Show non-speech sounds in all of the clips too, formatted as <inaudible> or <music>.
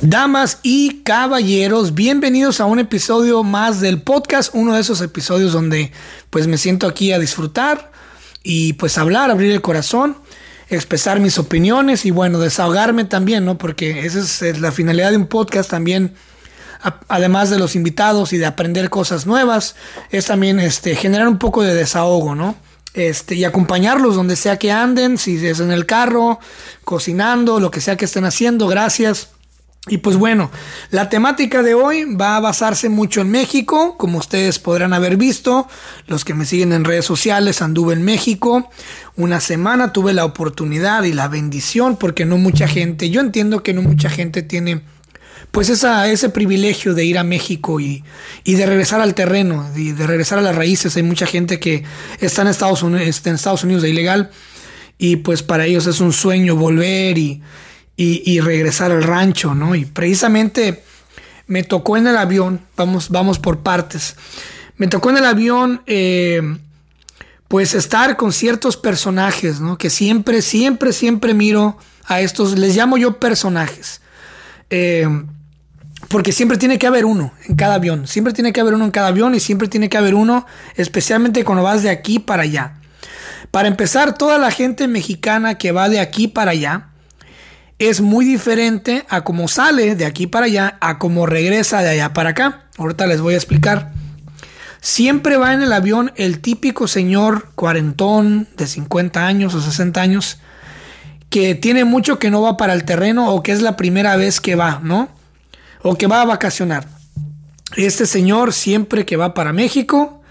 Damas y caballeros, bienvenidos a un episodio más del podcast, uno de esos episodios donde pues me siento aquí a disfrutar y pues hablar, abrir el corazón, expresar mis opiniones y bueno, desahogarme también, ¿no? Porque esa es la finalidad de un podcast también, además de los invitados y de aprender cosas nuevas, es también este, generar un poco de desahogo, ¿no? Este, y acompañarlos donde sea que anden, si es en el carro, cocinando, lo que sea que estén haciendo, gracias. Y pues bueno, la temática de hoy va a basarse mucho en México, como ustedes podrán haber visto, los que me siguen en redes sociales, anduve en México, una semana tuve la oportunidad y la bendición, porque no mucha gente, yo entiendo que no mucha gente tiene pues esa, ese privilegio de ir a México y, y, de regresar al terreno, y de regresar a las raíces, hay mucha gente que está en Estados Unidos, en Estados Unidos de ilegal, y pues para ellos es un sueño volver y y, regresar al rancho, ¿no? Y precisamente me tocó en el avión, vamos, vamos por partes, me tocó en el avión, eh, pues estar con ciertos personajes, ¿no? Que siempre, siempre, siempre miro a estos, les llamo yo personajes. Eh, porque siempre tiene que haber uno en cada avión, siempre tiene que haber uno en cada avión y siempre tiene que haber uno, especialmente cuando vas de aquí para allá. Para empezar, toda la gente mexicana que va de aquí para allá, es muy diferente a cómo sale de aquí para allá a cómo regresa de allá para acá. Ahorita les voy a explicar. Siempre va en el avión el típico señor cuarentón de 50 años o 60 años que tiene mucho que no va para el terreno o que es la primera vez que va, ¿no? O que va a vacacionar. Este señor siempre que va para México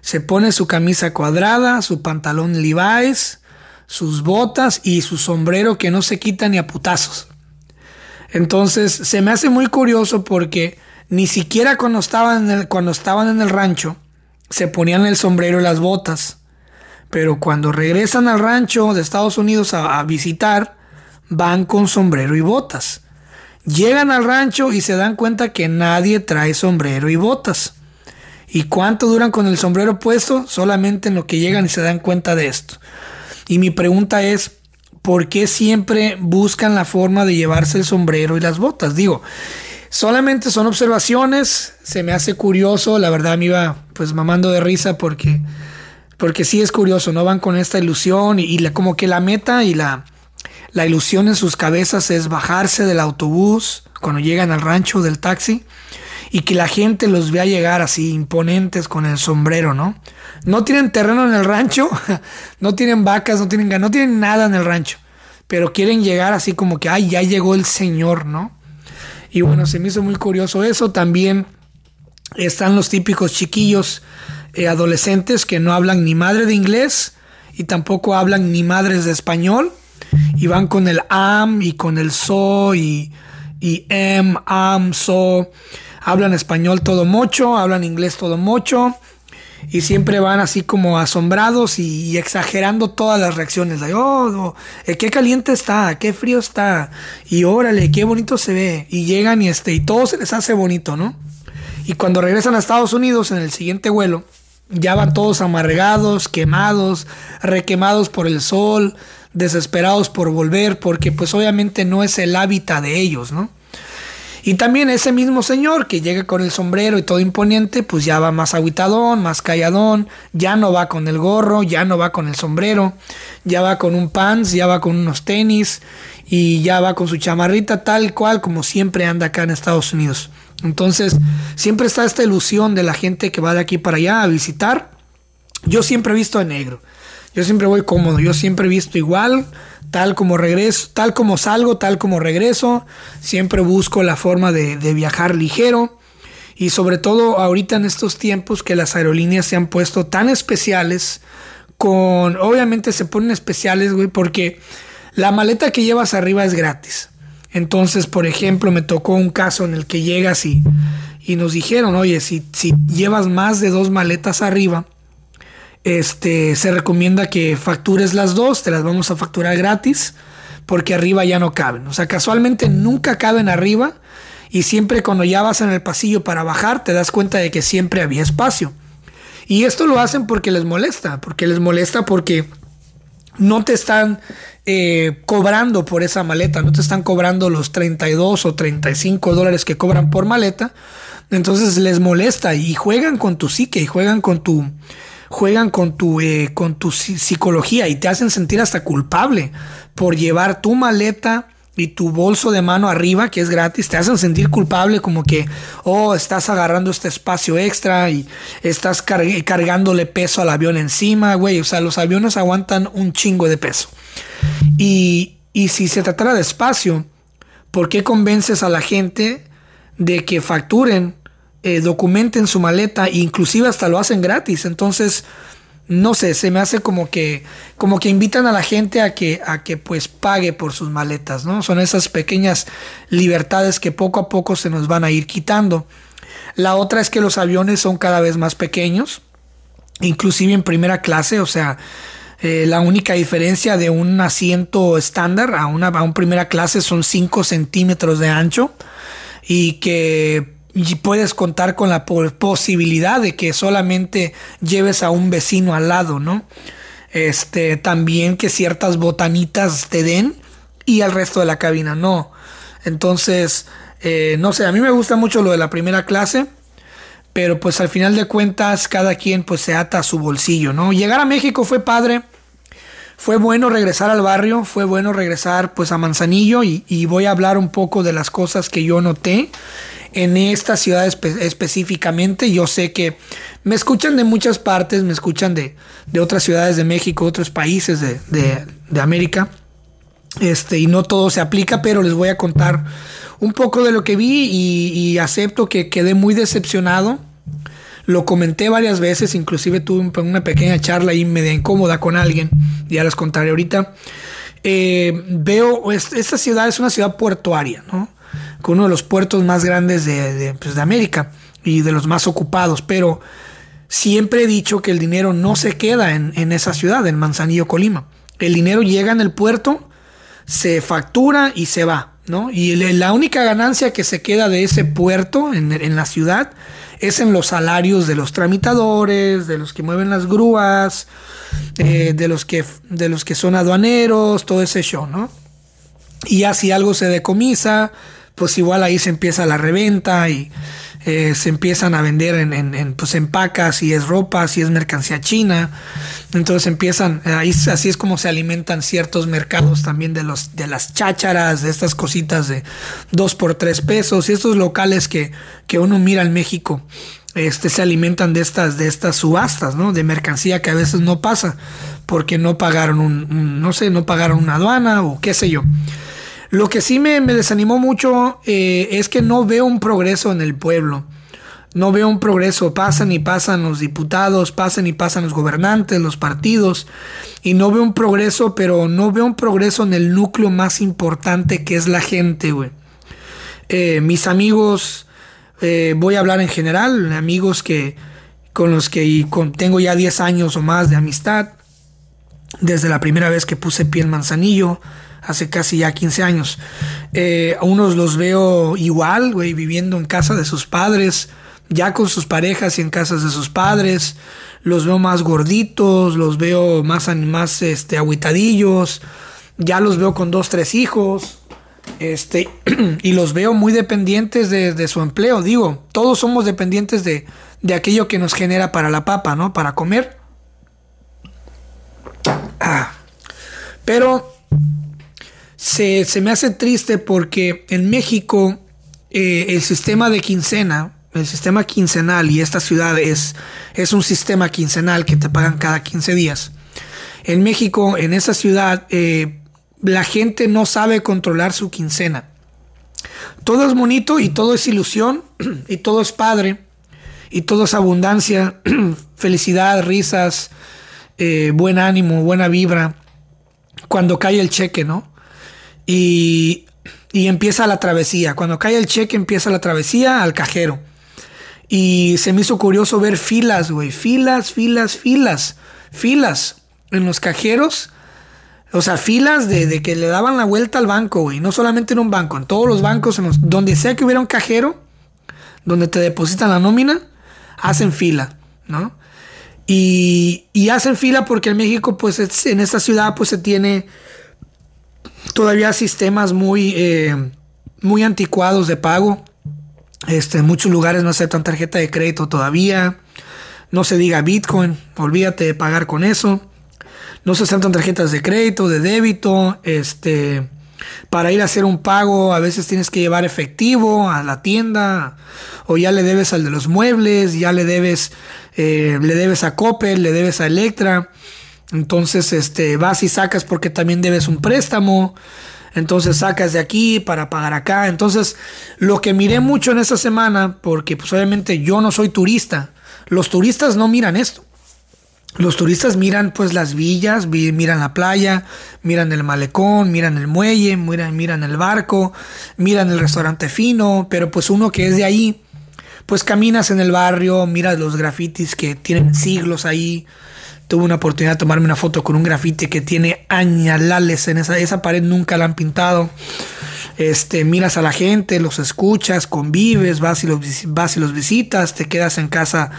se pone su camisa cuadrada, su pantalón Levi's, sus botas y su sombrero que no se quita ni a putazos. Entonces se me hace muy curioso porque ni siquiera cuando estaban en el, cuando estaban en el rancho se ponían el sombrero y las botas. Pero cuando regresan al rancho de Estados Unidos a, a visitar, van con sombrero y botas. Llegan al rancho y se dan cuenta que nadie trae sombrero y botas. ¿Y cuánto duran con el sombrero puesto? Solamente en lo que llegan y se dan cuenta de esto. Y mi pregunta es, ¿por qué siempre buscan la forma de llevarse el sombrero y las botas? Digo, solamente son observaciones, se me hace curioso, la verdad me iba pues mamando de risa porque, porque sí es curioso, ¿no? Van con esta ilusión y, la, como que la meta y la, la ilusión en sus cabezas es bajarse del autobús cuando llegan al rancho del taxi y que la gente los vea llegar así imponentes con el sombrero, ¿no? No tienen terreno en el rancho, <laughs> no tienen vacas, no tienen no tienen nada en el rancho, pero quieren llegar así como que, ay, ya llegó el Señor, ¿no? Y bueno, se me hizo muy curioso eso. También están los típicos chiquillos eh, adolescentes que no hablan ni madre de inglés y tampoco hablan ni madres de español y van con el am y con el so y, y em, am, so hablan español todo mucho, hablan inglés todo mucho y siempre van así como asombrados y, exagerando todas las reacciones. De, oh, eh, qué caliente está, qué frío está, y órale, qué bonito se ve. Y llegan y, este, y todo se les hace bonito, ¿no? Y cuando regresan a Estados Unidos en el siguiente vuelo, ya van todos amargados, quemados, requemados por el sol, desesperados por volver, porque pues obviamente no es el hábitat de ellos, ¿no? Y también ese mismo señor que llega con el sombrero y todo imponente, pues ya va más aguitadón, más calladón, ya no va con el gorro, ya no va con el sombrero, ya va con un pants, ya va con unos tenis y ya va con su chamarrita tal cual como siempre anda acá en Estados Unidos. Entonces, siempre está esta ilusión de la gente que va de aquí para allá a visitar. Yo siempre he visto de negro. Yo siempre voy cómodo, yo siempre he visto igual, tal como regreso, tal como salgo, tal como regreso. Siempre busco la forma de, viajar ligero. Y sobre todo ahorita en estos tiempos que las aerolíneas se han puesto tan especiales, con, obviamente se ponen especiales, güey, porque la maleta que llevas arriba es gratis. Entonces, por ejemplo, me tocó un caso en el que llegas y, y nos dijeron, oye, si, si llevas más de dos maletas arriba, este, se recomienda que factures las dos, te las vamos a facturar gratis, porque arriba ya no caben. O sea, casualmente nunca caben arriba y siempre cuando ya vas en el pasillo para bajar, te das cuenta de que siempre había espacio. Y esto lo hacen porque les molesta, porque les molesta porque no te están eh, cobrando por esa maleta, no te están cobrando los 32 o 35 dólares que cobran por maleta. Entonces les molesta y juegan con tu psique y juegan con tu juegan con tu eh, con tu psicología y te hacen sentir hasta culpable por llevar tu maleta y tu bolso de mano arriba, que es gratis, te hacen sentir culpable como que, oh, estás agarrando este espacio extra y estás cargándole peso al avión encima, güey. O sea, los aviones aguantan un chingo de peso. Y, y si se tratara de espacio, ¿por qué convences a la gente de que facturen, eh, documenten su maleta inclusive hasta lo hacen gratis? Entonces, no sé, se me hace como que, como que invitan a la gente a que, a que pues pague por sus maletas, ¿no? Son esas pequeñas libertades que poco a poco se nos van a ir quitando. La otra es que los aviones son cada vez más pequeños, inclusive en primera clase, o sea, eh, la única diferencia de un asiento estándar a una a un primera clase son 5 centímetros de ancho y que y puedes contar con la posibilidad de que solamente lleves a un vecino al lado, ¿no? Este, también que ciertas botanitas te den y al resto de la cabina no. Entonces, eh, no sé, a mí me gusta mucho lo de la primera clase, pero pues al final de cuentas cada quien pues se ata a su bolsillo, ¿no? Llegar a México fue padre, fue bueno regresar al barrio, fue bueno regresar pues a Manzanillo y, y voy a hablar un poco de las cosas que yo noté en esta ciudad específicamente. Yo sé que me escuchan de muchas partes, me escuchan de, otras ciudades de México, otros países de, América. Este, y no todo se aplica, pero les voy a contar un poco de lo que vi y, acepto que quedé muy decepcionado. Lo comenté varias veces, inclusive tuve una pequeña charla ahí media incómoda con alguien, ya les contaré ahorita. Eh, veo, esta ciudad es una ciudad portuaria, ¿no? Con uno de los puertos más grandes pues, de, América y de los más ocupados, pero siempre he dicho que el dinero no se queda en, esa ciudad, en Manzanillo, Colima. El dinero llega en el puerto, se factura y se va, ¿no? Y la única ganancia que se queda de ese puerto en, la ciudad es en los salarios de los tramitadores, de los que mueven las grúas, eh, de, los que, de los que son aduaneros, todo ese show, ¿no? Y ya si algo se decomisa, pues igual ahí se empieza la reventa y eh, se empiezan a vender en, en, pues en pacas, si es ropa, si es mercancía china. Entonces empiezan, ahí, así es como se alimentan ciertos mercados también de, los, de las chácharas, de estas cositas de dos por tres pesos y estos locales que, que uno mira en México. Este, se alimentan de estas, de estas subastas, ¿no? De mercancía que a veces no pasa porque no pagaron un no sé, no pagaron una aduana o qué sé yo. Lo que sí me, desanimó mucho eh, es que no veo un progreso en el pueblo. No veo un progreso. Pasan y pasan los diputados, pasan y pasan los gobernantes, los partidos. Y no veo un progreso, pero no veo un progreso en el núcleo más importante que es la gente, güey. Eh, mis amigos, eh, voy a hablar en general, amigos que con los que tengo ya 10 años o más de amistad. Desde la primera vez que puse pie en Manzanillo hace casi ya 15 años. Eh, a unos los veo igual, güey, viviendo en casa de sus padres, ya con sus parejas y en casas de sus padres. Los veo más gorditos, los veo más, más este, aguitadillos, ya los veo con dos, tres hijos. Este, <clears throat> y los veo muy dependientes de, su empleo. Digo, todos somos dependientes de, de aquello que nos genera para la papa, ¿no? Para comer. Ah. Pero se, me hace triste porque en México eh, el sistema de quincena, el sistema quincenal, y esta ciudad es, es un sistema quincenal que te pagan cada 15 días. En México, en esa ciudad, eh, la gente no sabe controlar su quincena. Todo es bonito y todo es ilusión <clears throat> y todo es padre y todo es abundancia, <clears throat> felicidad, risas, eh, buen ánimo, buena vibra. Cuando cae el cheque, ¿no? Y, empieza la travesía. Cuando cae el cheque, empieza la travesía al cajero. Y se me hizo curioso ver filas, güey. Filas, filas, filas. Filas en los cajeros. O sea, filas de, que le daban la vuelta al banco, güey. No solamente en un banco, en todos los bancos, en donde sea que hubiera un cajero, donde te depositan la nómina, hacen fila, ¿no? Y, y hacen fila porque en México, pues en esta ciudad, pues se tiene todavía sistemas muy, eh, muy anticuados de pago. Este, en muchos lugares no aceptan tarjeta de crédito todavía. No se diga Bitcoin, olvídate de pagar con eso. No se aceptan tarjetas de crédito, de débito. Este, para ir a hacer un pago, a veces tienes que llevar efectivo a la tienda. O ya le debes al de los muebles, ya le debes, eh, le debes a Coppel, le debes a Electra. Entonces, este, vas y sacas porque también debes un préstamo. Entonces sacas de aquí para pagar acá. Entonces, lo que miré mucho en esta semana, porque pues obviamente yo no soy turista, los turistas no miran esto. Los turistas miran pues las villas, miran la playa, miran el malecón, miran el muelle, miran, miran el barco, miran el restaurante fino, pero pues uno que es de ahí, pues caminas en el barrio, miras los grafitis que tienen siglos ahí, Tuve una oportunidad de tomarme una foto con un grafite que tiene añalales en esa, esa pared, nunca la han pintado. Este, miras a la gente, los escuchas, convives, vas y los, vas y los visitas, te quedas en casa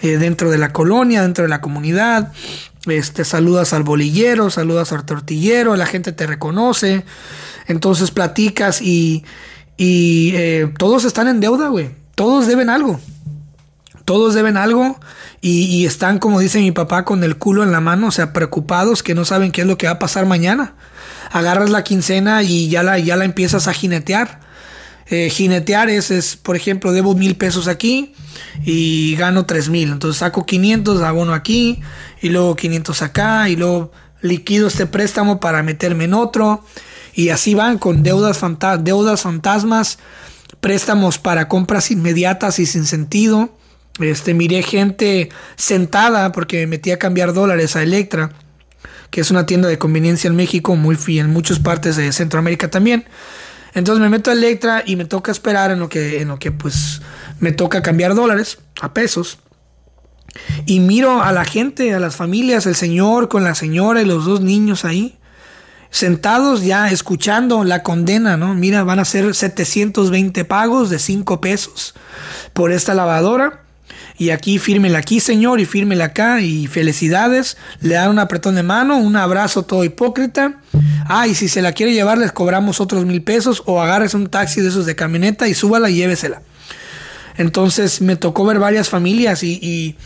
eh, dentro de la colonia, dentro de la comunidad, este, saludas al bolillero, saludas al tortillero, la gente te reconoce, entonces platicas y, y eh, todos están en deuda, güey, todos deben algo, todos deben algo y, están, como dice mi papá, con el culo en la mano, o sea, preocupados que no saben qué es lo que va a pasar mañana. Agarras la quincena y ya la, ya la empiezas a jinetear. Eh, jinetear es, es, por ejemplo, debo mil pesos aquí y gano tres mil. Entonces saco 500, abono aquí y luego 500 acá y luego liquido este préstamo para meterme en otro. Y así van con deudas, deudas fantasmas, préstamos para compras inmediatas y sin sentido. Este, miré gente sentada porque me metí a cambiar dólares a Electra, que es una tienda de conveniencia en México, muy en muchas partes de Centroamérica también. Entonces me meto a Electra y me toca esperar en lo que, en lo que pues me toca cambiar dólares a pesos. Y miro a la gente, a las familias, el señor con la señora y los dos niños ahí, sentados ya escuchando la condena, ¿no? Mira, van a ser 720 pagos de 5 pesos por esta lavadora y aquí fírmela aquí, señor, y fírmela acá, y felicidades. Le dan un apretón de mano, un abrazo todo hipócrita. Ah, y si se la quiere llevar, les cobramos otros mil pesos, o agarres un taxi de esos de camioneta y súbala y llévesela. Entonces me tocó ver varias familias y,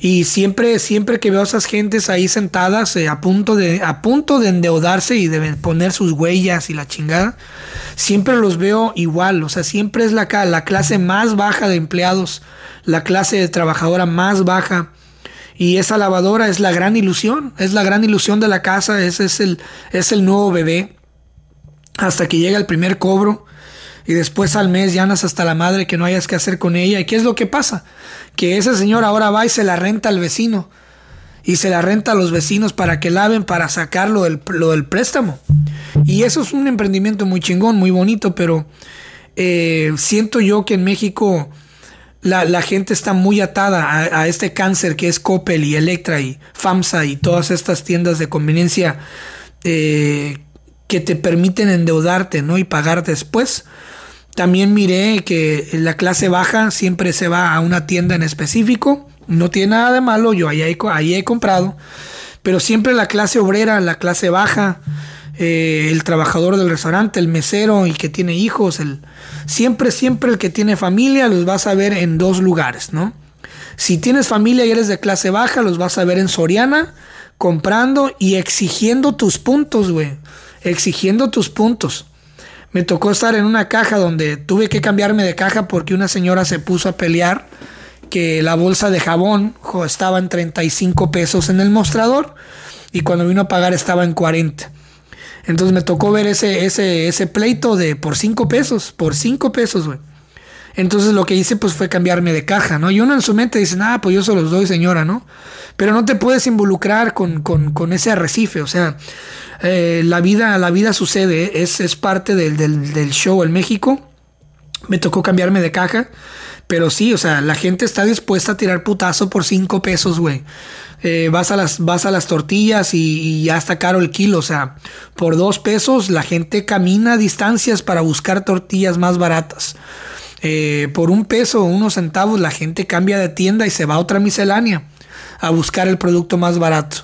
y, siempre, siempre que veo a esas gentes ahí sentadas eh, a, punto de, a punto de endeudarse y de poner sus huellas y la chingada, siempre los veo igual. O sea, siempre es la, la clase más baja de empleados la clase de trabajadora más baja. Y esa lavadora es la gran ilusión, es la gran ilusión de la casa, es el, es el nuevo bebé. Hasta que llega el primer cobro y después al mes llanas hasta la madre que no hayas que hacer con ella. ¿Y qué es lo que pasa? Que ese señor ahora va y se la renta al vecino. Y se la renta a los vecinos para que laven, para sacarlo del, lo del préstamo. Y eso es un emprendimiento muy chingón, muy bonito, pero eh, siento yo que en México la, gente está muy atada a, este cáncer que es Coppel y Electra y FAMSA y todas estas tiendas de conveniencia eh, que te permiten endeudarte ¿no? y pagar después. También miré que la clase baja siempre se va a una tienda en específico. No tiene nada de malo, yo ahí ahí he comprado. Pero siempre la clase obrera, la clase baja, eh, el trabajador del restaurante, el mesero y que tiene hijos, el, siempre, siempre el que tiene familia los vas a ver en dos lugares, ¿no? Si tienes familia y eres de clase baja, los vas a ver en Soriana comprando y exigiendo tus puntos, güey. Exigiendo tus puntos. Me tocó estar en una caja donde tuve que cambiarme de caja porque una señora se puso a pelear que la bolsa de jabón estaba en 35 pesos en el mostrador y cuando vino a pagar estaba en 40. Entonces me tocó ver ese, ese, ese pleito de por cinco pesos, por cinco pesos, güey. Entonces lo que hice pues fue cambiarme de caja, ¿no? Y uno en su mente dice, ah, pues yo se los doy, señora, ¿no? Pero no te puedes involucrar con, con, ese arrecife, o sea, eh, la, vida, la vida sucede, es, es parte del, del, show en México. Me tocó cambiarme de caja, pero sí, o sea, la gente está dispuesta a tirar putazo por cinco pesos, güey. Eh, vas, a las, vas a las tortillas y, ya está caro el kilo. O sea, por dos pesos la gente camina distancias para buscar tortillas más baratas. Eh, por un peso o unos centavos la gente cambia de tienda y se va a otra miscelánea. A buscar el producto más barato.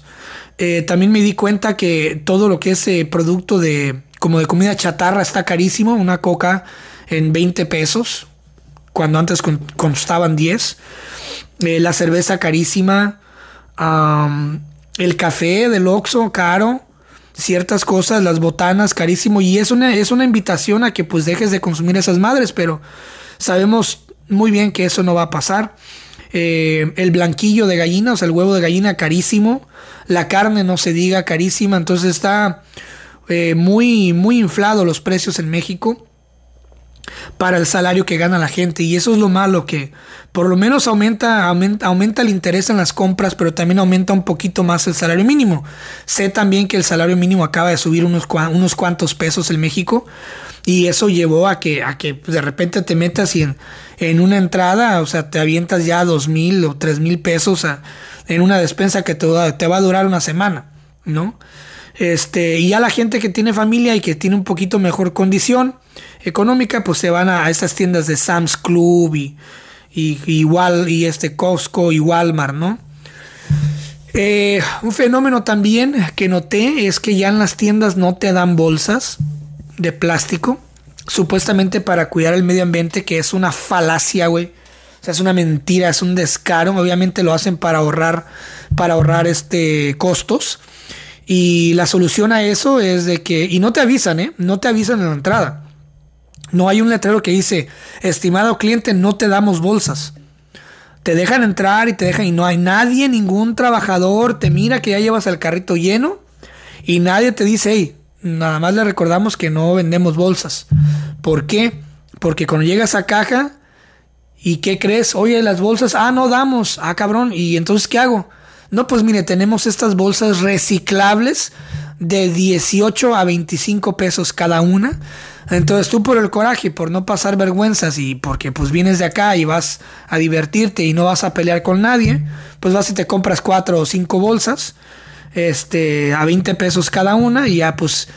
Eh, también me di cuenta que todo lo que es eh, producto de como de comida chatarra está carísimo. Una coca en 20 pesos, cuando antes costaban 10. Eh, la cerveza carísima. el café del Oxxo caro. Ciertas cosas, las botanas carísimo. Y es una, es una invitación a que pues dejes de consumir esas madres. Pero sabemos muy bien que eso no va a pasar. El blanquillo de gallina, o sea, el huevo de gallina carísimo la carne no se diga carísima, entonces está eh, muy, muy inflado los precios en México para el salario que gana la gente y eso es lo malo que por lo menos aumenta, aumenta, aumenta el interés en las compras pero también aumenta un poquito más el salario mínimo. Sé también que el salario mínimo acaba de subir unos, unos cuantos pesos en México y eso llevó a que, a que de repente te metas y en, en una entrada o sea te avientas ya dos mil o tres mil pesos a en una despensa que te te va a durar una semana, ¿no? Este, y ya la gente que tiene familia y que tiene un poquito mejor condición económica, pues se van a, estas tiendas de Sam's Club y, igual, y este Costco y Walmart, ¿no? Eh, un fenómeno también que noté es que ya en las tiendas no te dan bolsas de plástico, supuestamente para cuidar el medio ambiente, que es una falacia, güey. O sea, es una mentira, es un descaro. Obviamente lo hacen para ahorrar, para ahorrar este costos. Y la solución a eso es de que, y no te avisan, ¿eh? No te avisan en la entrada. No hay un letrero que dice, estimado cliente, no te damos bolsas. Te dejan entrar y te dejan, y no hay nadie, ningún trabajador te mira que ya llevas el carrito lleno y nadie te dice, hey, nada más le recordamos que no vendemos bolsas. ¿Por qué? Porque cuando llegas a caja, ¿Y qué crees? Oye, las bolsas, ah, no damos, ah, cabrón, ¿y entonces qué hago? No, pues mire, tenemos estas bolsas reciclables de 18 a 25 pesos cada una. Entonces tú por el coraje, por no pasar vergüenzas y porque pues vienes de acá y vas a divertirte y no vas a pelear con nadie, pues vas y te compras cuatro o cinco bolsas este, a 20 pesos cada una y ya pues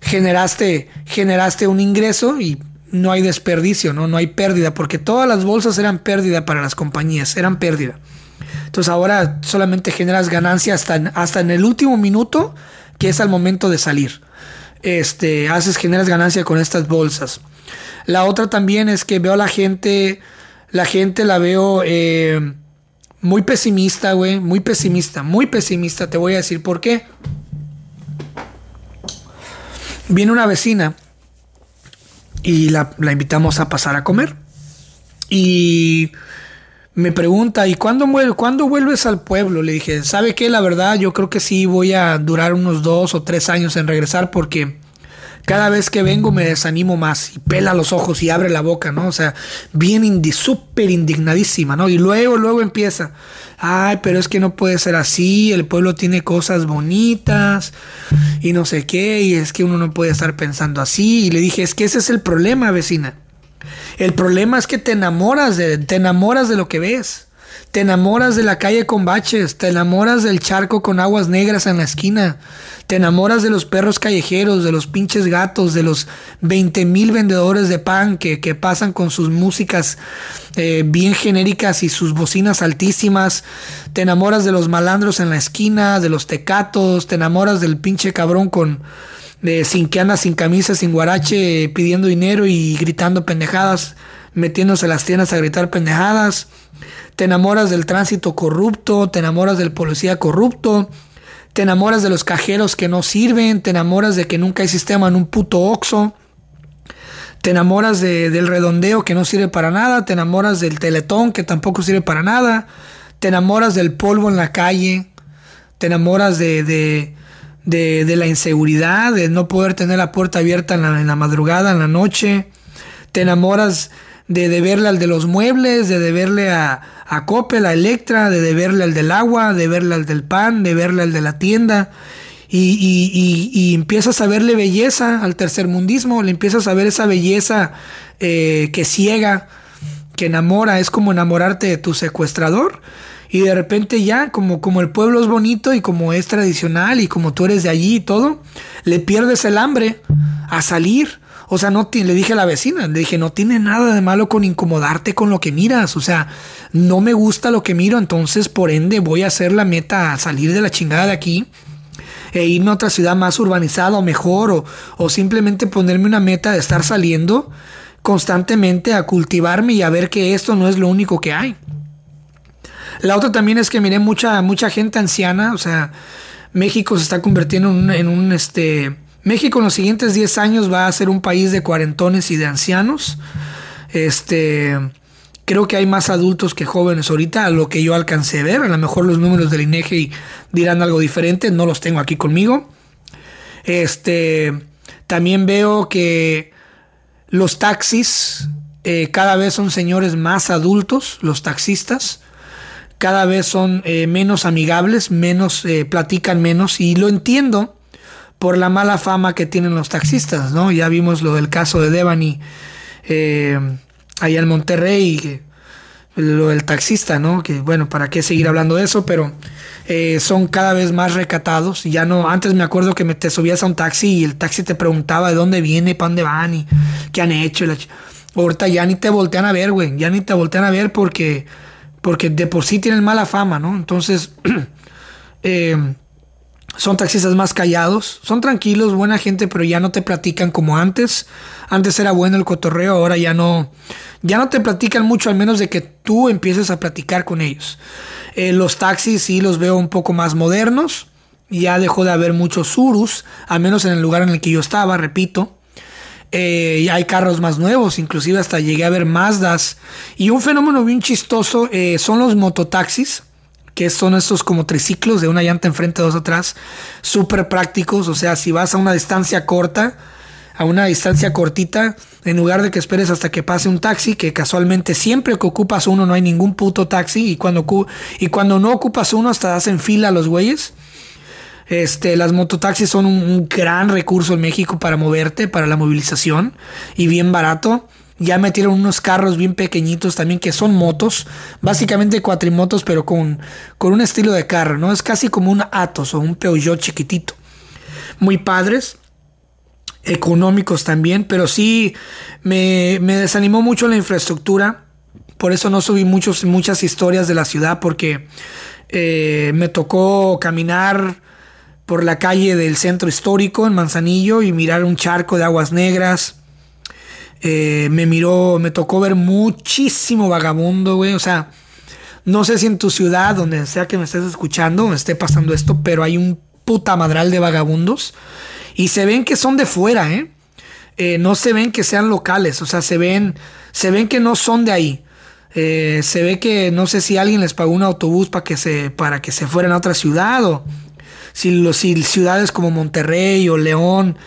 generaste, generaste un ingreso y no hay desperdicio, ¿no? no hay pérdida, porque todas las bolsas eran pérdida para las compañías, eran pérdida. Entonces ahora solamente generas ganancia hasta en, hasta en el último minuto, que es al momento de salir. Este, haces, generas ganancia con estas bolsas. La otra también es que veo a la gente, la gente la veo eh, muy pesimista, güey, muy pesimista, muy pesimista. Te voy a decir por qué. Viene una vecina y la, invitamos a pasar a comer. Y me pregunta, ¿y cuándo, cuándo vuelves al pueblo? Le dije, ¿sabe qué? La verdad, yo creo que sí voy a durar unos dos o tres años en regresar porque cada vez que vengo me desanimo más y pela los ojos y abre la boca, ¿no? O sea, bien indi súper indignadísima, ¿no? Y luego, luego empieza, ay, pero es que no puede ser así, el pueblo tiene cosas bonitas y no sé qué, y es que uno no puede estar pensando así. Y le dije, es que ese es el problema, vecina. El problema es que te enamoras de, te enamoras de lo que ves. Te enamoras de la calle con baches, te enamoras del charco con aguas negras en la esquina, te enamoras de los perros callejeros, de los pinches gatos, de los 20 mil vendedores de pan que, pasan con sus músicas eh, bien genéricas y sus bocinas altísimas, te enamoras de los malandros en la esquina, de los tecatos, te enamoras del pinche cabrón con... sin que sin camisa, sin guarache, pidiendo dinero y gritando pendejadas, metiéndose las tiendas a gritar pendejadas te enamoras del tránsito corrupto, te enamoras del policía corrupto, te enamoras de los cajeros que no sirven, te enamoras de que nunca hay sistema en un puto oxo, te enamoras del redondeo que no sirve para nada, te enamoras del teletón que tampoco sirve para nada, te enamoras del polvo en la calle, te enamoras de, de, la inseguridad, de no poder tener la puerta abierta en la, en la madrugada, en la noche, te enamoras de deberle al de los muebles, de deberle a, a Coppel, a Electra, de deberle al del agua, de verle al del pan, de verle al de la tienda. Y, y, y, empiezas a verle belleza al tercermundismo, le empiezas a ver esa belleza eh, que ciega, que enamora, es como enamorarte de tu secuestrador. Y de repente ya, como, como el pueblo es bonito y como es tradicional y como tú eres de allí y todo, le pierdes el hambre a salir O sea, no le dije a la vecina, le dije, no tiene nada de malo con incomodarte con lo que miras. O sea, no me gusta lo que miro, entonces por ende voy a hacer la meta a salir de la chingada de aquí e irme a otra ciudad más urbanizada o mejor, o, o simplemente ponerme una meta de estar saliendo constantemente a cultivarme y a ver que esto no es lo único que hay. La otra también es que miré mucha, mucha gente anciana, o sea, México se está convirtiendo en un, este... México en los siguientes 10 años va a ser un país de cuarentones y de ancianos. Este, creo que hay más adultos que jóvenes ahorita, a lo que yo alcancé a ver. A lo mejor los números del INEGI dirán algo diferente, no los tengo aquí conmigo. Este, también veo que los taxis eh, cada vez son señores más adultos, los taxistas cada vez son eh, menos amigables, menos eh, platican menos y lo entiendo por la mala fama que tienen los taxistas, ¿no? Ya vimos lo del caso de Devani eh, allá en Monterrey, lo del taxista, ¿no? Que bueno, ¿para qué seguir hablando de eso? Pero son cada vez más recatados. Ya no, antes me acuerdo que me te subías a un taxi y el taxi te preguntaba de dónde viene, para dónde van y qué han hecho. Ahorita ya ni te voltean a ver, güey. Ya ni te voltean a ver porque porque de por sí tienen mala fama, ¿no? Entonces, <clears throat> eh, son taxistas más callados, son tranquilos, buena gente, pero ya no te platican como antes. Antes era bueno el cotorreo, ahora ya no, ya no te platican mucho, al menos de que tú empieces a platicar con ellos. Eh, los taxis sí los veo un poco más modernos, ya dejó de haber muchos surus, al menos en el lugar en el que yo estaba, repito. Eh, hay carros más nuevos, inclusive hasta llegué a ver Mazdas. Y un fenómeno bien chistoso eh, son los mototaxis, que son estos como triciclos de una llanta enfrente, dos atrás, súper prácticos. O sea, si vas a una distancia corta, a una distancia cortita, en lugar de que esperes hasta que pase un taxi, que casualmente siempre que ocupas uno no hay ningún puto taxi, y cuando, y cuando no ocupas uno hasta hacen fila los güeyes. Este, las mototaxis son un, gran recurso en México para moverte, para la movilización y bien barato. Ya metieron unos carros bien pequeñitos también que son motos, básicamente cuatrimotos, pero con, con un estilo de carro, ¿no? Es casi como un Atos o un Peugeot chiquitito. Muy padres, económicos también, pero sí me, desanimó mucho la infraestructura. Por eso no subí muchos, muchas historias de la ciudad, porque eh, me tocó caminar por la calle del centro histórico en Manzanillo y mirar un charco de aguas negras. Eh, me miró, me tocó ver muchísimo vagabundo, güey. O sea, no sé si en tu ciudad, donde sea que me estés escuchando, me esté pasando esto, pero hay un puta madral de vagabundos. Y se ven que son de fuera, ¿eh? ¿eh? no se ven que sean locales, o sea, se ven, se ven que no son de ahí. Eh, se ve que no sé si alguien les pagó un autobús para que se, para que se fueran a otra ciudad o si, los, ciudades como Monterrey o León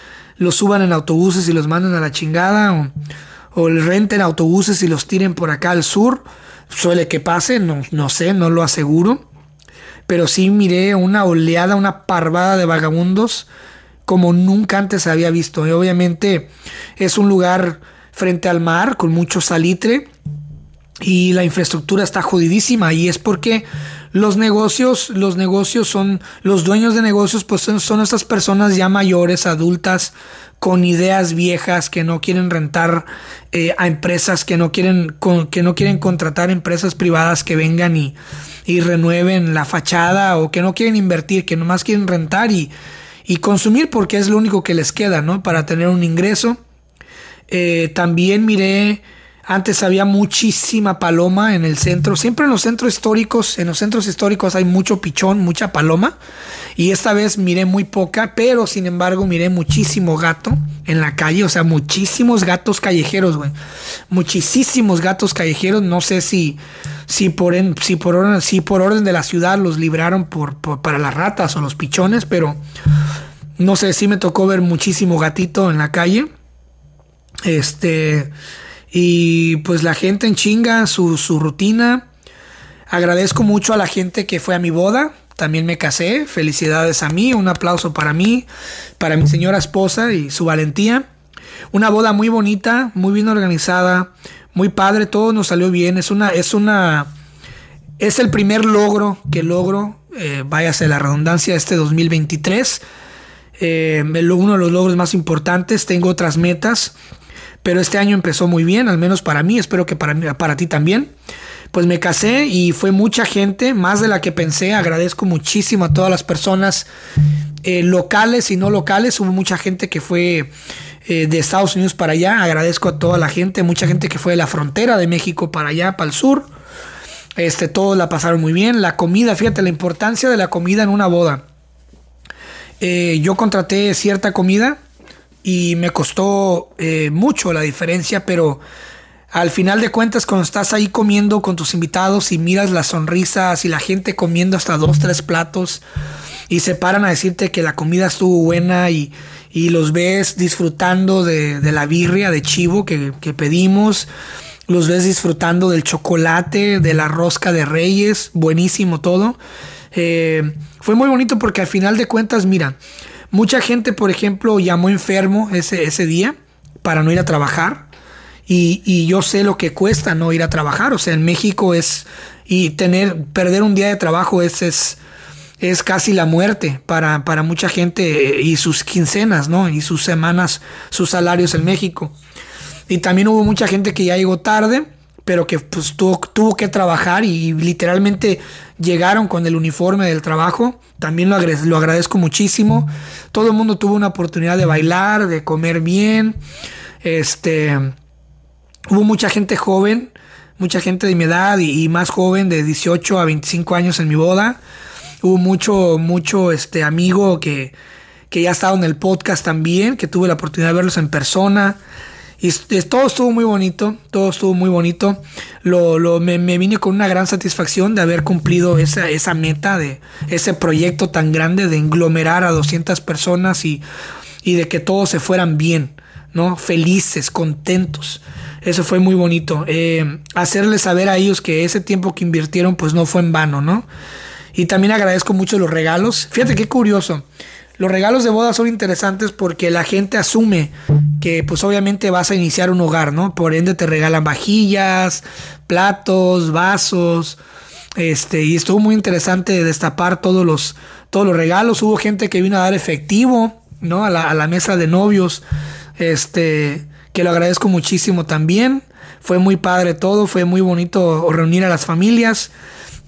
los suban en autobuses y los manden a la chingada o, o renten autobuses y los tiren por acá al sur. Suele que pase, no, no sé, no lo aseguro. Pero sí miré una oleada, una parvada de vagabundos como nunca antes había visto. Y obviamente es un lugar frente al mar con mucho salitre y la infraestructura está jodidísima y es porque los negocios, los negocios son, los dueños de negocios pues son, estas personas ya mayores, adultas, con ideas viejas que no quieren rentar eh, a empresas, que no quieren, que no quieren contratar empresas privadas que vengan y, y, renueven la fachada o que no quieren invertir, que nomás quieren rentar y, y consumir porque es lo único que les queda, ¿no? Para tener un ingreso. Eh, también miré antes había muchísima paloma en el centro. Siempre en los centros históricos, en los centros históricos hay mucho pichón, mucha paloma. Y esta vez miré muy poca, pero sin embargo miré muchísimo gato en la calle. O sea, muchísimos gatos callejeros, güey. Muchísimos gatos callejeros. No sé si, si, por, si, por, orden, si por orden de la ciudad los libraron por, para las ratas o los pichones, pero no sé, si me tocó ver muchísimo gatito en la calle. Este y pues la gente en chinga, su, rutina. Agradezco mucho a la gente que fue a mi boda. También me casé. Felicidades a mí. Un aplauso para mí, para mi señora esposa y su valentía. Una boda muy bonita, muy bien organizada, muy padre. Todo nos salió bien. Es una, es una, es el primer logro que logro, eh, váyase la redundancia, este 2023. eh, uno de los logros más importantes. Tengo otras metas, pero este año empezó muy bien, al menos para mí, espero que para, para ti también. Pues me casé y fue mucha gente, más de la que pensé. Agradezco muchísimo a todas las personas eh, locales y no locales. Hubo mucha gente que fue eh, de Estados Unidos para allá. Agradezco a toda la gente, mucha gente que fue de la frontera de México para allá, para el sur. Este, todos la pasaron muy bien. La comida, fíjate la importancia de la comida en una boda. Eh, yo contraté cierta comida y me costó mucho la diferencia, pero al final de cuentas, cuando estás ahí comiendo con tus invitados y miras las sonrisas y la gente comiendo hasta dos, tres platos y se paran a decirte que la comida estuvo buena y, los ves disfrutando de, la birria de chivo que, pedimos, los ves disfrutando del chocolate, de la rosca de reyes, buenísimo todo. Eh, fue muy bonito porque al final de cuentas, mira, mucha gente, por ejemplo, llamó enfermo ese, ese día para no ir a trabajar y, yo sé lo que cuesta no ir a trabajar. O sea, en México es. Y tener. Perder un día de trabajo es. es es casi la muerte para, para mucha gente eh, y sus quincenas, ¿no? Y sus semanas, sus salarios en México. Y también hubo mucha gente que ya llegó tarde, pero que pues tuvo, tuvo que trabajar y literalmente llegaron con el uniforme del trabajo. También lo, lo agradezco muchísimo. Todo el mundo tuvo una oportunidad de bailar, de comer bien. Este Hubo mucha gente joven, mucha gente de mi edad y, más joven, de 18 a 25 años en mi boda. Hubo mucho, mucho este, amigo que, que ya ha estado en el podcast también, que tuve la oportunidad de verlos en persona. Y todo estuvo muy bonito, todo estuvo muy bonito. Lo, lo, me, vine con una gran satisfacción de haber cumplido esa, esa meta, de ese proyecto tan grande de englomerar a 200 personas y, y de que todos se fueran bien, ¿no? Felices, contentos. Eso fue muy bonito. Eh, hacerles saber a ellos que ese tiempo que invirtieron pues no fue en vano, ¿no? Y también agradezco mucho los regalos. Fíjate qué curioso. Los regalos de boda son interesantes porque la gente asume que pues obviamente vas a iniciar un hogar, ¿no? Por ende te regalan vajillas, platos, vasos. Este, y estuvo muy interesante destapar todos los, todos los regalos. Hubo gente que vino a dar efectivo, ¿no? A la, a la mesa de novios. Este, que lo agradezco muchísimo también. Fue muy padre todo, fue muy bonito reunir a las familias.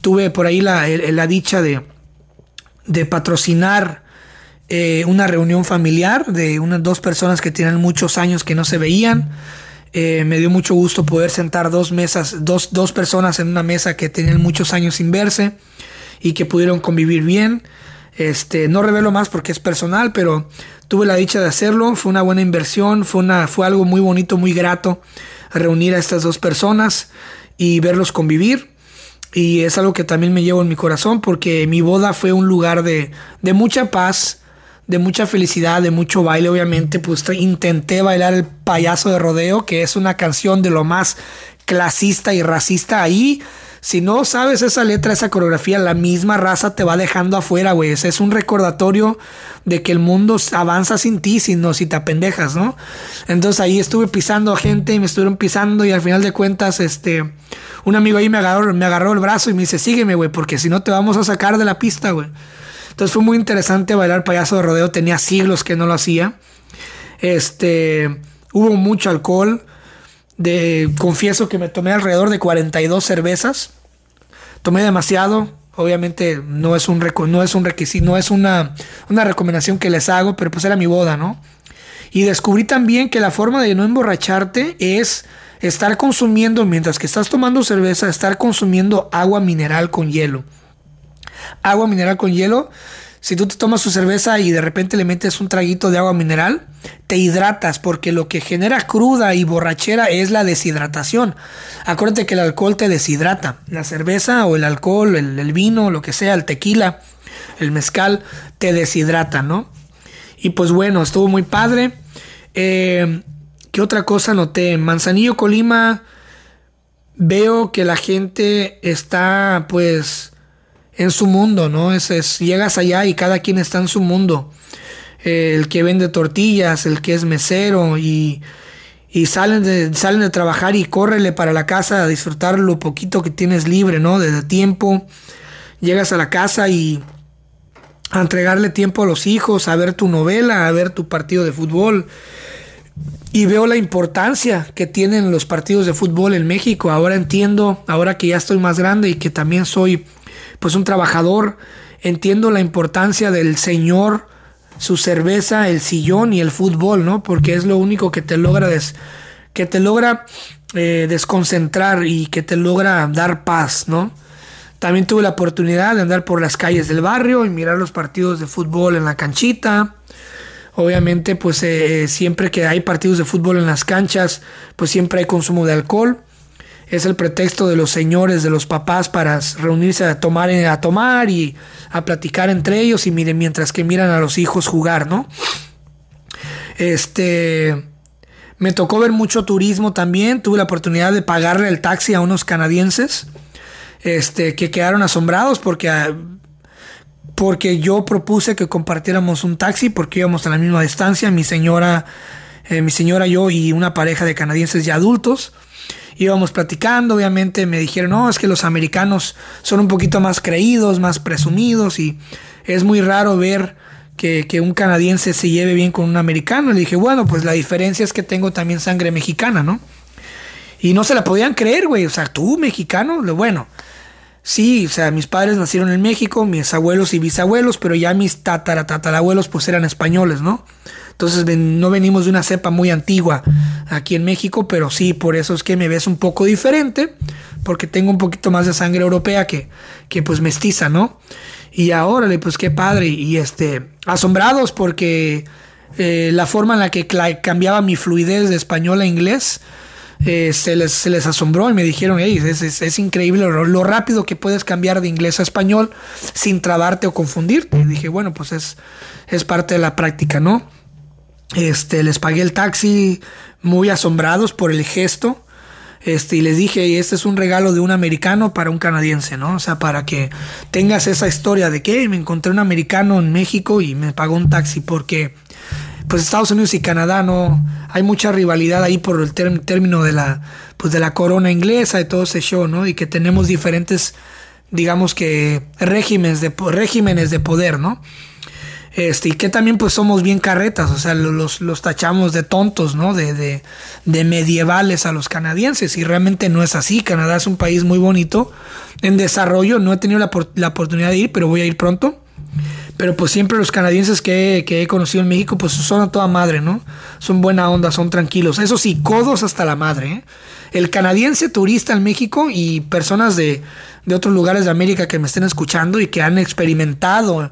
Tuve por ahí la, dicha de, de patrocinar eh, una reunión familiar de unas dos personas que tienen muchos años que no se veían. Eh, me dio mucho gusto poder sentar dos mesas, dos, dos personas en una mesa que tenían muchos años sin verse y que pudieron convivir bien. Este, no revelo más porque es personal, pero tuve la dicha de hacerlo. Fue una buena inversión, fue, una, fue algo muy bonito, muy grato reunir a estas dos personas y verlos convivir. Y es algo que también me llevo en mi corazón porque mi boda fue un lugar de, de mucha paz, de mucha felicidad, de mucho baile. Obviamente, pues intenté bailar el payaso de rodeo, que es una canción de lo más clasista y racista ahí si no sabes esa letra, esa coreografía, la misma raza te va dejando afuera, güey. Es un recordatorio de que el mundo avanza sin ti, sino si te apendejas, ¿no? Entonces ahí estuve pisando a gente y me estuvieron pisando y al final de cuentas, este, un amigo ahí me agarró, me agarró el brazo y me dice, sígueme, güey, porque si no te vamos a sacar de la pista, güey. Entonces fue muy interesante bailar payaso de rodeo, tenía siglos que no lo hacía. Este, hubo mucho alcohol de, confieso que me tomé alrededor de 42 cervezas. Tomé demasiado. Obviamente no es un, no es un requisito, no es una, una recomendación que les hago, pero pues era mi boda, ¿no? Y descubrí también que la forma de no emborracharte es estar consumiendo, mientras que estás tomando cerveza, estar consumiendo agua mineral con hielo. Agua mineral con hielo si tú te tomas tu cerveza y de repente le metes un traguito de agua mineral, te hidratas porque lo que genera cruda y borrachera es la deshidratación. Acuérdate que el alcohol te deshidrata. La cerveza o el alcohol, el, vino, lo que sea, el tequila, el mezcal, te deshidrata, ¿no? Y pues bueno, estuvo muy padre. Eh, ¿Qué otra cosa noté? Manzanillo, Colima, veo que la gente está pues en su mundo, ¿no? Es, es, llegas allá y cada quien está en su mundo. el que vende tortillas, el que es mesero y, y salen, de, salen de trabajar y córrele para la casa a disfrutar lo poquito que tienes libre, ¿no? De tiempo. Llegas a la casa y a entregarle tiempo a los hijos, a ver tu novela, a ver tu partido de fútbol. Y veo la importancia que tienen los partidos de fútbol en México. Ahora entiendo, ahora que ya estoy más grande y que también soy pues un trabajador, entiendo la importancia del Señor, su cerveza, el sillón y el fútbol, ¿no? Porque es lo único que te logra que te logra eh, desconcentrar y que te logra dar paz, ¿no? También tuve la oportunidad de andar por las calles del barrio y mirar los partidos de fútbol en la canchita. Obviamente, pues eh, siempre que hay partidos de fútbol en las canchas, pues siempre hay consumo de alcohol. Es el pretexto de los señores, de los papás para reunirse a tomar, a tomar y a platicar entre ellos y miren, mientras que miran a los hijos jugar, ¿no? Este, me tocó ver mucho turismo también. Tuve la oportunidad de pagarle el taxi a unos canadienses este, que quedaron asombrados porque, ah, porque yo propuse que compartiéramos un taxi porque íbamos a la misma distancia, mi señora, eh, mi señora, yo y una pareja de canadienses ya adultos. Íbamos platicando, obviamente me dijeron, no, es que los americanos son un poquito más creídos, más presumidos y es muy raro ver que, que, un canadiense se lleve bien con un americano. Le dije, bueno, pues la diferencia es que tengo también sangre mexicana, ¿no? Y no se la podían creer, güey. O sea, tú, mexicano, bueno, Sí, o sea, mis padres nacieron en México, mis abuelos y bisabuelos, pero ya mis tataratatarabuelos pues eran españoles, ¿no? Entonces no venimos de una cepa muy antigua aquí en México, pero sí, por eso es que me ves un poco diferente, porque tengo un poquito más de sangre europea que, que pues mestiza, ¿no? Y ahora, pues qué padre, y este, asombrados porque eh, la forma en la que cambiaba mi fluidez de español a inglés, eh, se, les, se, les, asombró y me dijeron, hey, es, es, increíble lo, rápido que puedes cambiar de inglés a español sin trabarte o confundirte. Y dije, bueno, pues es, es parte de la práctica, ¿no? Este, les pagué el taxi muy asombrados por el gesto. Este, y les dije, este es un regalo de un americano para un canadiense, ¿no? O sea, para que tengas esa historia de que me encontré un americano en México y me pagó un taxi, porque pues Estados Unidos y Canadá no hay mucha rivalidad ahí por el término de la pues de la corona inglesa y todo ese show, ¿no? Y que tenemos diferentes digamos que regímenes de regímenes de poder, ¿no? Este, y que también pues somos bien carretas, o sea, los, los tachamos de tontos, ¿no? De, de, medievales a los canadienses y realmente no es así. Canadá es un país muy bonito, en desarrollo, no he tenido la, la oportunidad de ir, pero voy a ir pronto. Pero pues siempre los canadienses que, he conocido en México, pues son a toda madre, ¿no? Son buena onda, son tranquilos. Eso sí, codos hasta la madre. ¿eh? El canadiense turista en México y personas de, de otros lugares de América que me estén escuchando y que han experimentado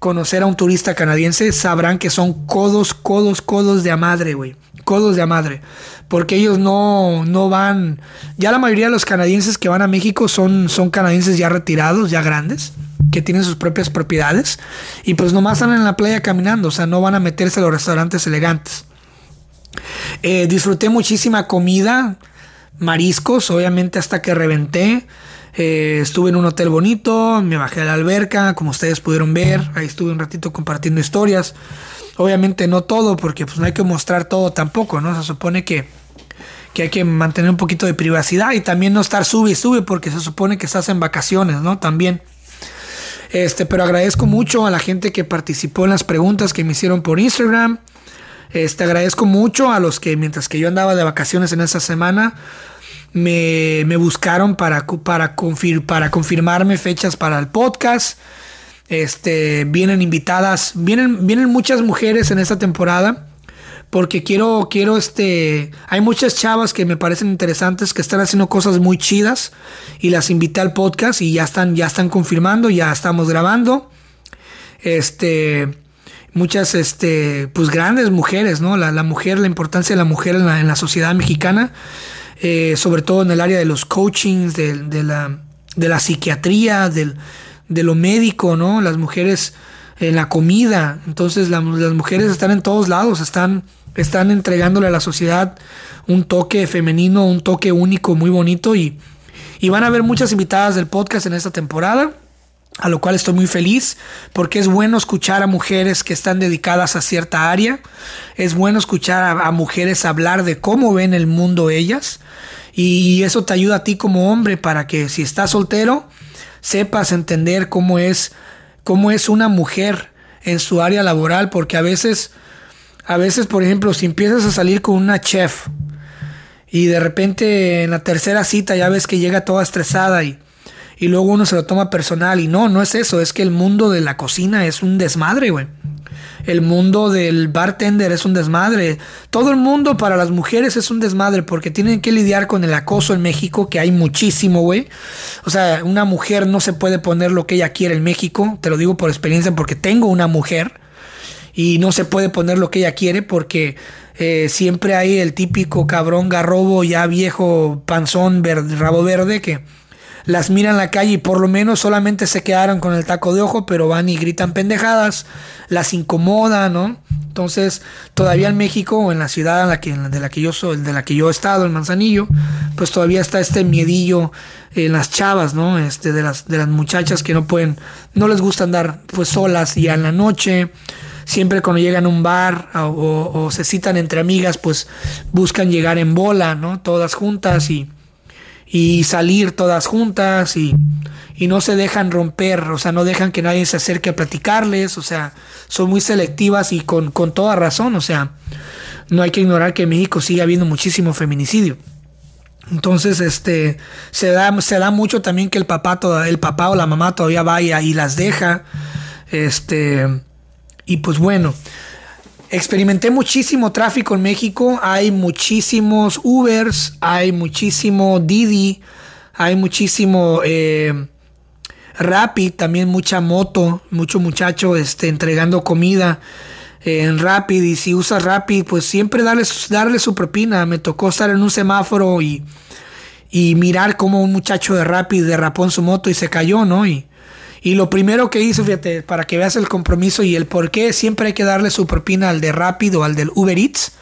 conocer a un turista canadiense sabrán que son codos, codos, codos de a madre, güey. Codos de a madre. Porque ellos no, no van. Ya la mayoría de los canadienses que van a México son, son canadienses ya retirados, ya grandes que tienen sus propias propiedades y pues nomás están en la playa caminando, o sea, no van a meterse a los restaurantes elegantes. Eh, disfruté muchísima comida, mariscos, obviamente hasta que reventé. Eh, estuve en un hotel bonito, me bajé a la alberca, como ustedes pudieron ver, ahí estuve un ratito compartiendo historias. Obviamente no todo, porque pues no hay que mostrar todo tampoco, ¿no? Se supone que, que hay que mantener un poquito de privacidad y también no estar sube y sube, porque se supone que estás en vacaciones, ¿no? También. Este, pero agradezco mucho a la gente que participó en las preguntas que me hicieron por Instagram. Este, agradezco mucho a los que mientras que yo andaba de vacaciones en esa semana, me, buscaron para, para, para confirmarme fechas para el podcast. Este, vienen invitadas, vienen, vienen muchas mujeres en esta temporada porque quiero, quiero, este, hay muchas chavas que me parecen interesantes que están haciendo cosas muy chidas y las invité al podcast y ya están, ya están confirmando, ya estamos grabando, este, muchas, este, pues grandes mujeres, ¿no? La, mujer, la importancia de la mujer en la, sociedad mexicana, eh, sobre todo en el área de los coachings, de, la, de la psiquiatría, del, de lo médico, ¿no? Las mujeres en la comida, entonces las mujeres están en todos lados, están están entregándole a la sociedad un toque femenino, un toque único, muy bonito y, y van a haber muchas invitadas del podcast en esta temporada a lo cual estoy muy feliz porque es bueno escuchar a mujeres que están dedicadas a cierta área, es bueno escuchar a, a, mujeres hablar de cómo ven el mundo ellas y eso te ayuda a ti como hombre para que si estás soltero sepas entender cómo es cómo es una mujer en su área laboral, porque a veces, a veces, por ejemplo, si empiezas a salir con una chef y de repente en la tercera cita ya ves que llega toda estresada y, y luego uno se lo toma personal y no, no es eso, es que el mundo de la cocina es un desmadre, güey. El mundo del bartender es un desmadre. Todo el mundo para las mujeres es un desmadre porque tienen que lidiar con el acoso en México, que hay muchísimo, güey. O sea, una mujer no se puede poner lo que ella quiere en México. Te lo digo por experiencia porque tengo una mujer y no se puede poner lo que ella quiere porque eh, siempre hay el típico cabrón garrobo ya viejo panzón rabo verde que las miran en la calle y por lo menos solamente se quedaron con el taco de ojo, pero van y gritan pendejadas, las incomoda, ¿no? Entonces, todavía en México o en la ciudad en la que, de la que yo soy, de la que yo he estado, en Manzanillo, pues todavía está este miedillo en las chavas, ¿no? Este, de las, de las muchachas que no pueden, no les gusta andar pues solas y en la noche. Siempre cuando llegan a un bar o, o se citan entre amigas, pues buscan llegar en bola, ¿no? Todas juntas y y salir todas juntas y, y, no se dejan romper, o sea, no dejan que nadie se acerque a platicarles, o sea, son muy selectivas y con, con toda razón, o sea, no hay que ignorar que en México sigue habiendo muchísimo feminicidio. Entonces, este, se da, se da mucho también que el papá, toda, el papá o la mamá todavía vaya y las deja, este, y pues bueno, Experimenté muchísimo tráfico en México. Hay muchísimos Ubers, hay muchísimo Didi, hay muchísimo eh, Rapid, también mucha moto, mucho muchacho este, entregando comida en Rapid. Y si usas Rapid, pues siempre darle, su propina. Me tocó estar en un semáforo y, y mirar cómo un muchacho de Rapid derrapó en su moto y se cayó, ¿no? Y, y lo primero que hizo, fíjate, para que veas el compromiso y el por qué siempre hay que darle su propina al de Rápido, al del Uber Eats.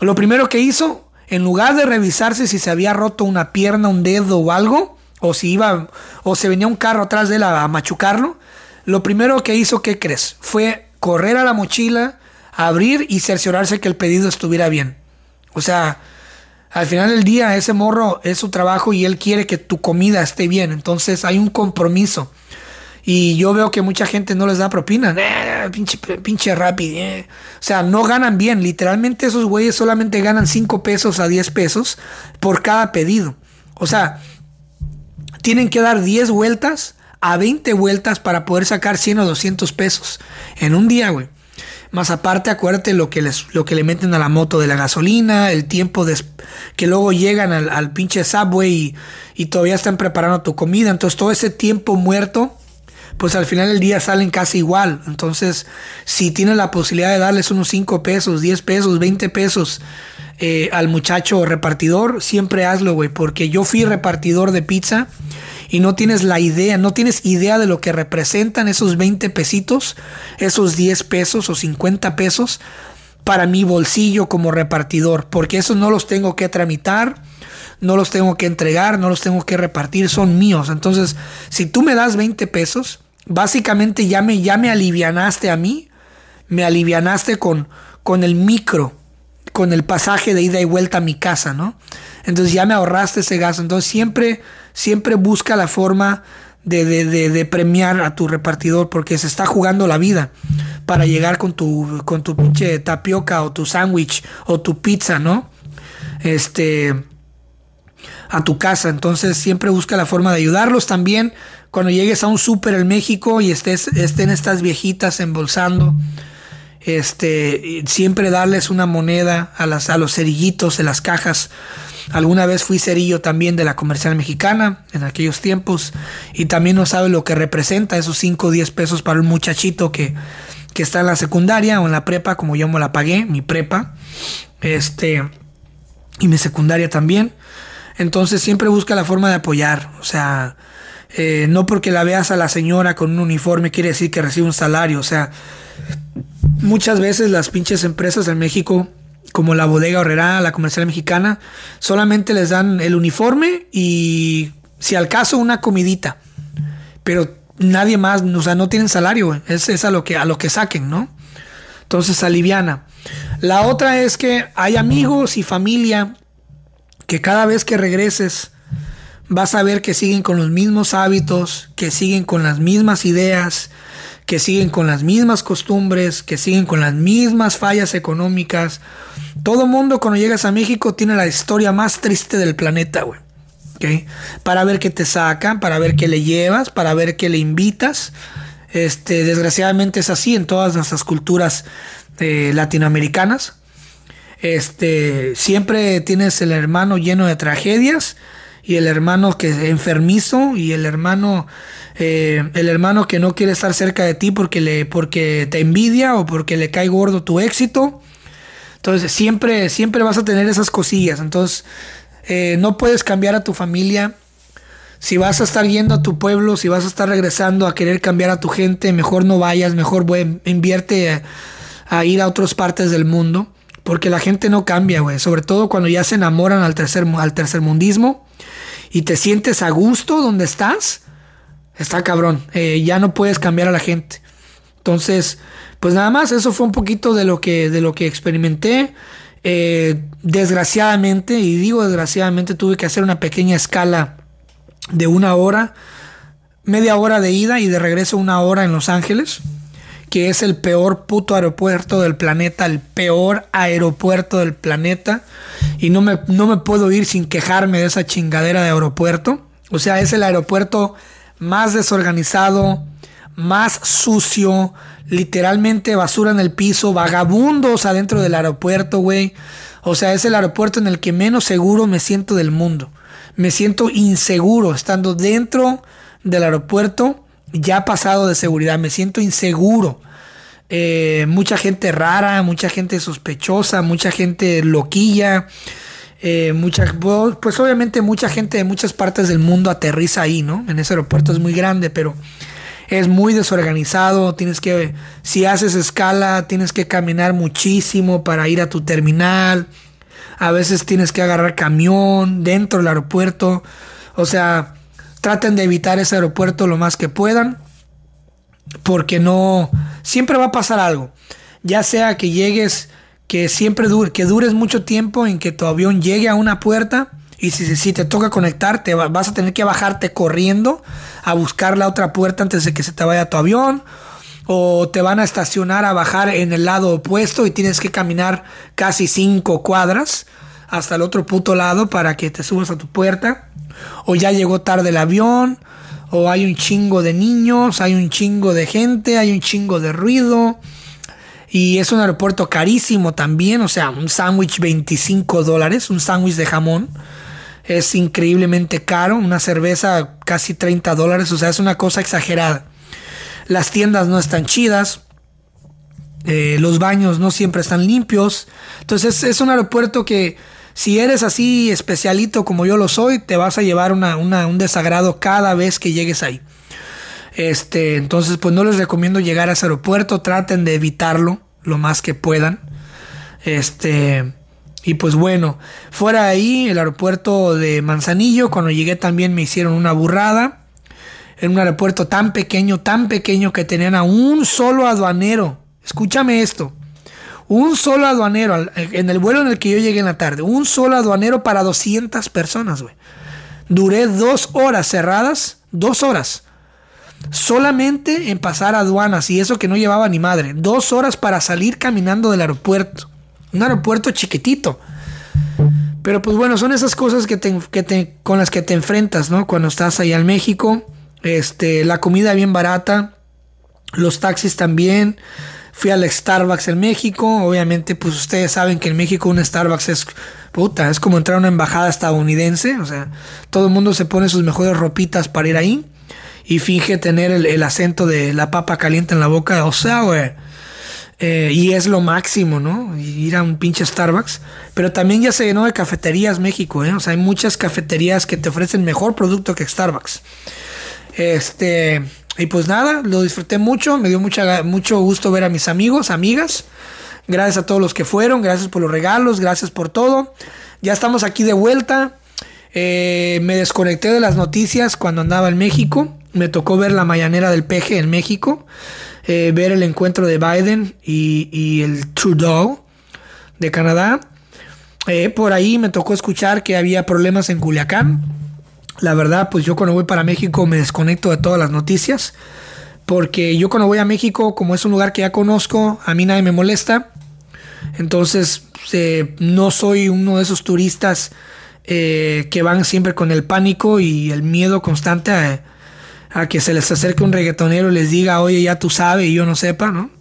Lo primero que hizo, en lugar de revisarse si se había roto una pierna, un dedo o algo, o si iba, o se venía un carro atrás de él a, machucarlo, lo primero que hizo, ¿qué crees? Fue correr a la mochila, abrir y cerciorarse que el pedido estuviera bien. O sea, al final del día ese morro es su trabajo y él quiere que tu comida esté bien. Entonces hay un compromiso. Y yo veo que mucha gente no les da propina. Pinche, pinche rápido. Eh. O sea, no ganan bien. Literalmente esos güeyes solamente ganan 5 pesos a 10 pesos por cada pedido. O sea, tienen que dar 10 vueltas a 20 vueltas para poder sacar 100 o 200 pesos en un día, güey. Más aparte, acuérdate lo que, les, lo que le meten a la moto de la gasolina, el tiempo de, que luego llegan al, al pinche subway y, y, todavía están preparando tu comida. Entonces, todo ese tiempo muerto pues al final del día salen casi igual. Entonces, si tienes la posibilidad de darles unos 5 pesos, 10 pesos, 20 pesos eh, al muchacho repartidor, siempre hazlo, güey, porque yo fui repartidor de pizza y no tienes la idea, no tienes idea de lo que representan esos 20 pesitos, esos 10 pesos o 50 pesos para mi bolsillo como repartidor, porque esos no los tengo que tramitar, no los tengo que entregar, no los tengo que repartir, son míos. Entonces, si tú me das 20 pesos, básicamente ya me, ya me alivianaste a mí, me alivianaste con, con el micro, con el pasaje de ida y vuelta a mi casa, ¿no? Entonces ya me ahorraste ese gasto. Entonces siempre, siempre busca la forma de, de, premiar a tu repartidor porque se está jugando la vida para llegar con tu, con tu pinche tapioca o tu sándwich o tu pizza, ¿no? Este a tu casa. Entonces siempre busca la forma de ayudarlos también. Cuando llegues a un súper en México y estés, estén estas viejitas embolsando, este, siempre darles una moneda a, las, a los cerillitos de las cajas. Alguna vez fui cerillo también de la comercial mexicana en aquellos tiempos y también no sabe lo que representa esos 5 o 10 pesos para un muchachito que, que está en la secundaria o en la prepa, como yo me la pagué, mi prepa, este, y mi secundaria también. Entonces siempre busca la forma de apoyar. O sea, eh, no porque la veas a la señora con un uniforme quiere decir que recibe un salario. O sea, muchas veces las pinches empresas en México, como la bodega horrera, la comercial mexicana, solamente les dan el uniforme y si al caso una comidita. Pero nadie más, o sea, no tienen salario. Es, es a, lo que, a lo que saquen, ¿no? Entonces aliviana. La otra es que hay amigos y familia que cada vez que regreses vas a ver que siguen con los mismos hábitos, que siguen con las mismas ideas, que siguen con las mismas costumbres, que siguen con las mismas fallas económicas. Todo mundo cuando llegas a México tiene la historia más triste del planeta, güey. Para ver qué te sacan, para ver qué le llevas, para ver qué le invitas. Este, desgraciadamente es así en todas nuestras culturas eh, latinoamericanas. Este, siempre tienes el hermano lleno de tragedias y el hermano que es enfermizo y el hermano eh, el hermano que no quiere estar cerca de ti porque le porque te envidia o porque le cae gordo tu éxito. Entonces siempre siempre vas a tener esas cosillas. Entonces eh, no puedes cambiar a tu familia. Si vas a estar yendo a tu pueblo si vas a estar regresando a querer cambiar a tu gente mejor no vayas mejor invierte a, ir a otras partes del mundo porque la gente no cambia, güey. Sobre todo cuando ya se enamoran al tercer, al tercer mundismo y te sientes a gusto donde estás. Está cabrón. Eh, ya no puedes cambiar a la gente. Entonces, pues nada más, eso fue un poquito de lo que, de lo que experimenté. Eh, desgraciadamente, y digo desgraciadamente, tuve que hacer una pequeña escala de una hora, media hora de ida y de regreso una hora en Los Ángeles que es el peor puto aeropuerto del planeta, el peor aeropuerto del planeta. Y no me, no me puedo ir sin quejarme de esa chingadera de aeropuerto. O sea, es el aeropuerto más desorganizado, más sucio, literalmente basura en el piso, vagabundos adentro del aeropuerto, güey. O sea, es el aeropuerto en el que menos seguro me siento del mundo. Me siento inseguro estando dentro del aeropuerto ya pasado de seguridad, me siento inseguro. Eh, mucha gente rara, mucha gente sospechosa, mucha gente loquilla. Eh, pues obviamente mucha gente de muchas partes del mundo aterriza ahí, ¿no? En ese aeropuerto es muy grande, pero es muy desorganizado. Tienes que, si haces escala, tienes que caminar muchísimo para ir a tu terminal. A veces tienes que agarrar camión dentro del aeropuerto. O sea, Traten de evitar ese aeropuerto lo más que puedan. Porque no. Siempre va a pasar algo. Ya sea que llegues. Que siempre dure, que dures mucho tiempo en que tu avión llegue a una puerta. Y si, te toca conectar, te vas a tener que bajarte corriendo a buscar la otra puerta antes de que se te vaya tu avión. O te van a estacionar a bajar en el lado opuesto y tienes que caminar casi cinco cuadras hasta el otro puto lado para que te subas a tu puerta o ya llegó tarde el avión, o hay un chingo de niños, hay un chingo de gente, hay un chingo de ruido. Y es un aeropuerto carísimo también, o sea, un sándwich 25 dólares, un sándwich de jamón. Es increíblemente caro, una cerveza casi 30 dólares, o sea, es una cosa exagerada. Las tiendas no están chidas, eh, los baños no siempre están limpios. Entonces es un aeropuerto que si eres así especialito como yo lo soy, te vas a llevar un desagrado cada vez que llegues ahí. Este, entonces, pues no les recomiendo llegar a ese aeropuerto, traten de evitarlo lo más que puedan. Este, y pues bueno, fuera ahí, el aeropuerto de Manzanillo, cuando llegué también me hicieron una burrada. En un aeropuerto tan pequeño, tan pequeño que tenían a un solo aduanero. Escúchame esto. Un solo aduanero, en el vuelo en el que yo llegué en la tarde, un solo aduanero para 200 personas, güey. Duré dos horas cerradas, dos horas. Solamente en pasar aduanas y eso que no llevaba ni madre. Dos horas para salir caminando del aeropuerto. Un aeropuerto chiquitito. Pero pues bueno, son esas cosas que te, con las que te enfrentas, ¿no? Cuando estás allá en México. Este, la comida bien barata. Los taxis también. Fui al Starbucks en México. Obviamente, pues ustedes saben que en México un Starbucks es puta, es como entrar a una embajada estadounidense. O sea, todo el mundo se pone sus mejores ropitas para ir ahí y finge tener el, acento de la papa caliente en la boca. O sea, güey. Eh, y es lo máximo, ¿no? Ir a un pinche Starbucks. Pero también ya se llenó de cafeterías México, ¿eh? O sea, hay muchas cafeterías que te ofrecen mejor producto que Starbucks. Este. Y pues nada, lo disfruté mucho, me dio mucha, mucho gusto ver a mis amigos, amigas. Gracias a todos los que fueron, gracias por los regalos, gracias por todo. Ya estamos aquí de vuelta. Eh, me desconecté de las noticias cuando andaba en México. Me tocó ver la mañanera del peje en México. Eh, ver el encuentro de Biden y, el Trudeau de Canadá. Eh, por ahí me tocó escuchar que había problemas en Culiacán la verdad, pues yo cuando voy para México me desconecto de todas las noticias porque yo cuando voy a México, como es un lugar que ya conozco, a mí nadie me molesta. Entonces, eh, no soy uno de esos turistas eh, que van siempre con el pánico y el miedo constante a, que se les acerque un reggaetonero y les diga, oye, ya tú sabes y yo no sepa, ¿no?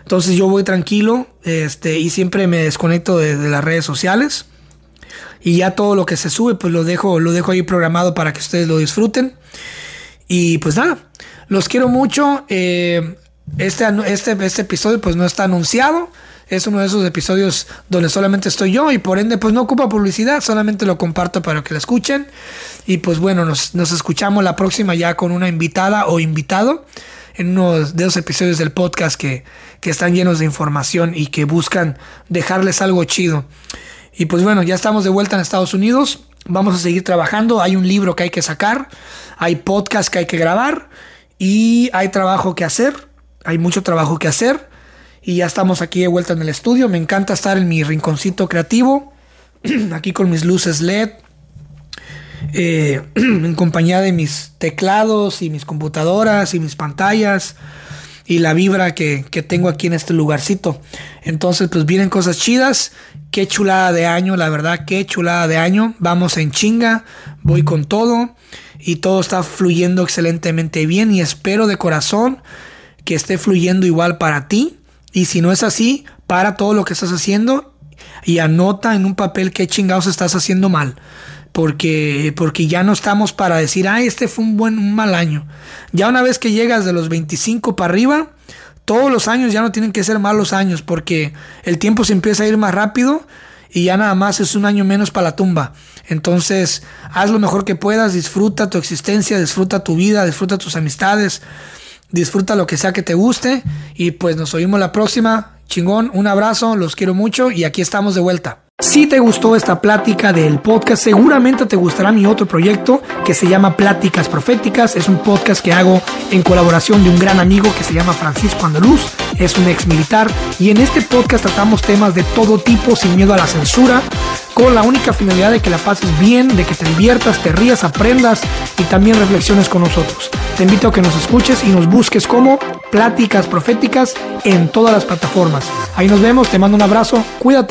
Entonces yo voy tranquilo este, y siempre me desconecto de, las redes sociales. Y ya todo lo que se sube, pues lo dejo, lo dejo ahí programado para que ustedes lo disfruten. Y pues nada, los quiero mucho. Eh, este, este, este episodio pues no está anunciado. Es uno de esos episodios donde solamente estoy yo y por ende pues no ocupa publicidad, solamente lo comparto para que la escuchen. Y pues bueno, nos, escuchamos la próxima ya con una invitada o invitado en uno de esos episodios del podcast que, que están llenos de información y que buscan dejarles algo chido. Y pues bueno, ya estamos de vuelta en Estados Unidos. Vamos a seguir trabajando. Hay un libro que hay que sacar. Hay podcast que hay que grabar. Y hay trabajo que hacer. Hay mucho trabajo que hacer. Y ya estamos aquí de vuelta en el estudio. Me encanta estar en mi rinconcito creativo. <clears throat> aquí con mis luces LED. Eh, <clears throat> en compañía de mis teclados y mis computadoras y mis pantallas y la vibra que, que, tengo aquí en este lugarcito. Entonces, pues vienen cosas chidas. Qué chulada de año, la verdad, qué chulada de año. Vamos en chinga, voy con todo y todo está fluyendo excelentemente bien y espero de corazón que esté fluyendo igual para ti. Y si no es así, para todo lo que estás haciendo y anota en un papel qué chingados estás haciendo mal. Porque, porque ya no estamos para decir, ah, este fue un buen, un mal año. Ya una vez que llegas de los 25 para arriba, todos los años ya no tienen que ser malos años, porque el tiempo se empieza a ir más rápido y ya nada más es un año menos para la tumba. Entonces, haz lo mejor que puedas, disfruta tu existencia, disfruta tu vida, disfruta tus amistades, disfruta lo que sea que te guste y pues nos oímos la próxima. Chingón, un abrazo, los quiero mucho y aquí estamos de vuelta. Si te gustó esta plática del podcast, seguramente te gustará mi otro proyecto que se llama Pláticas Proféticas. Es un podcast que hago en colaboración de un gran amigo que se llama Francisco Andaluz. Es un ex militar y en este podcast tratamos temas de todo tipo sin miedo a la censura, con la única finalidad de que la pases bien, de que te diviertas, te rías, aprendas y también reflexiones con nosotros. Te invito a que nos escuches y nos busques como Pláticas Proféticas en todas las plataformas. Ahí nos vemos, te mando un abrazo, cuídate.